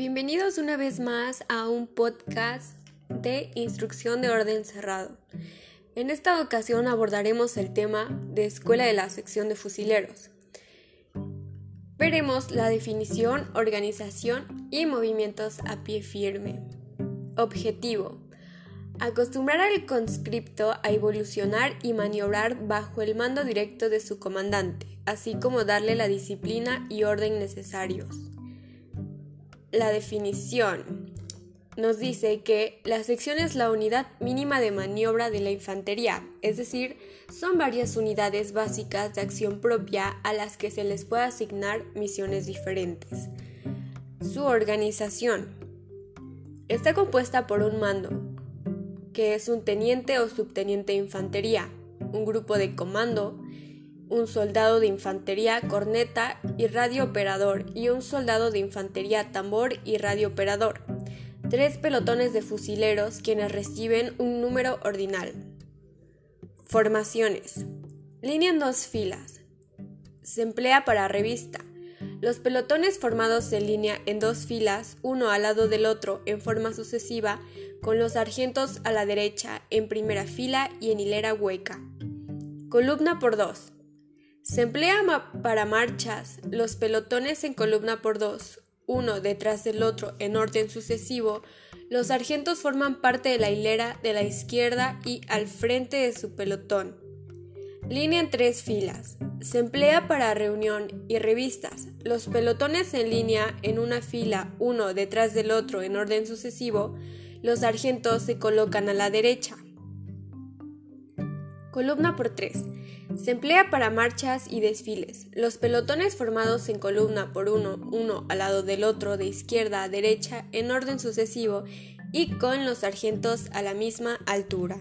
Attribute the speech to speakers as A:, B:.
A: Bienvenidos una vez más a un podcast de instrucción de orden cerrado. En esta ocasión abordaremos el tema de escuela de la sección de fusileros. Veremos la definición, organización y movimientos a pie firme. Objetivo. Acostumbrar al conscripto a evolucionar y maniobrar bajo el mando directo de su comandante, así como darle la disciplina y orden necesarios. La definición nos dice que la sección es la unidad mínima de maniobra de la infantería, es decir, son varias unidades básicas de acción propia a las que se les puede asignar misiones diferentes. Su organización está compuesta por un mando, que es un teniente o subteniente de infantería, un grupo de comando, un soldado de infantería corneta y radio operador y un soldado de infantería tambor y radio operador. Tres pelotones de fusileros quienes reciben un número ordinal. Formaciones. Línea en dos filas. Se emplea para revista. Los pelotones formados en línea en dos filas, uno al lado del otro en forma sucesiva, con los sargentos a la derecha en primera fila y en hilera hueca. Columna por dos. Se emplea para marchas los pelotones en columna por dos, uno detrás del otro en orden sucesivo. Los sargentos forman parte de la hilera de la izquierda y al frente de su pelotón. Línea en tres filas. Se emplea para reunión y revistas. Los pelotones en línea en una fila, uno detrás del otro en orden sucesivo. Los sargentos se colocan a la derecha. Columna por tres. Se emplea para marchas y desfiles. Los pelotones formados en columna por uno, uno al lado del otro, de izquierda a derecha, en orden sucesivo y con los sargentos a la misma altura.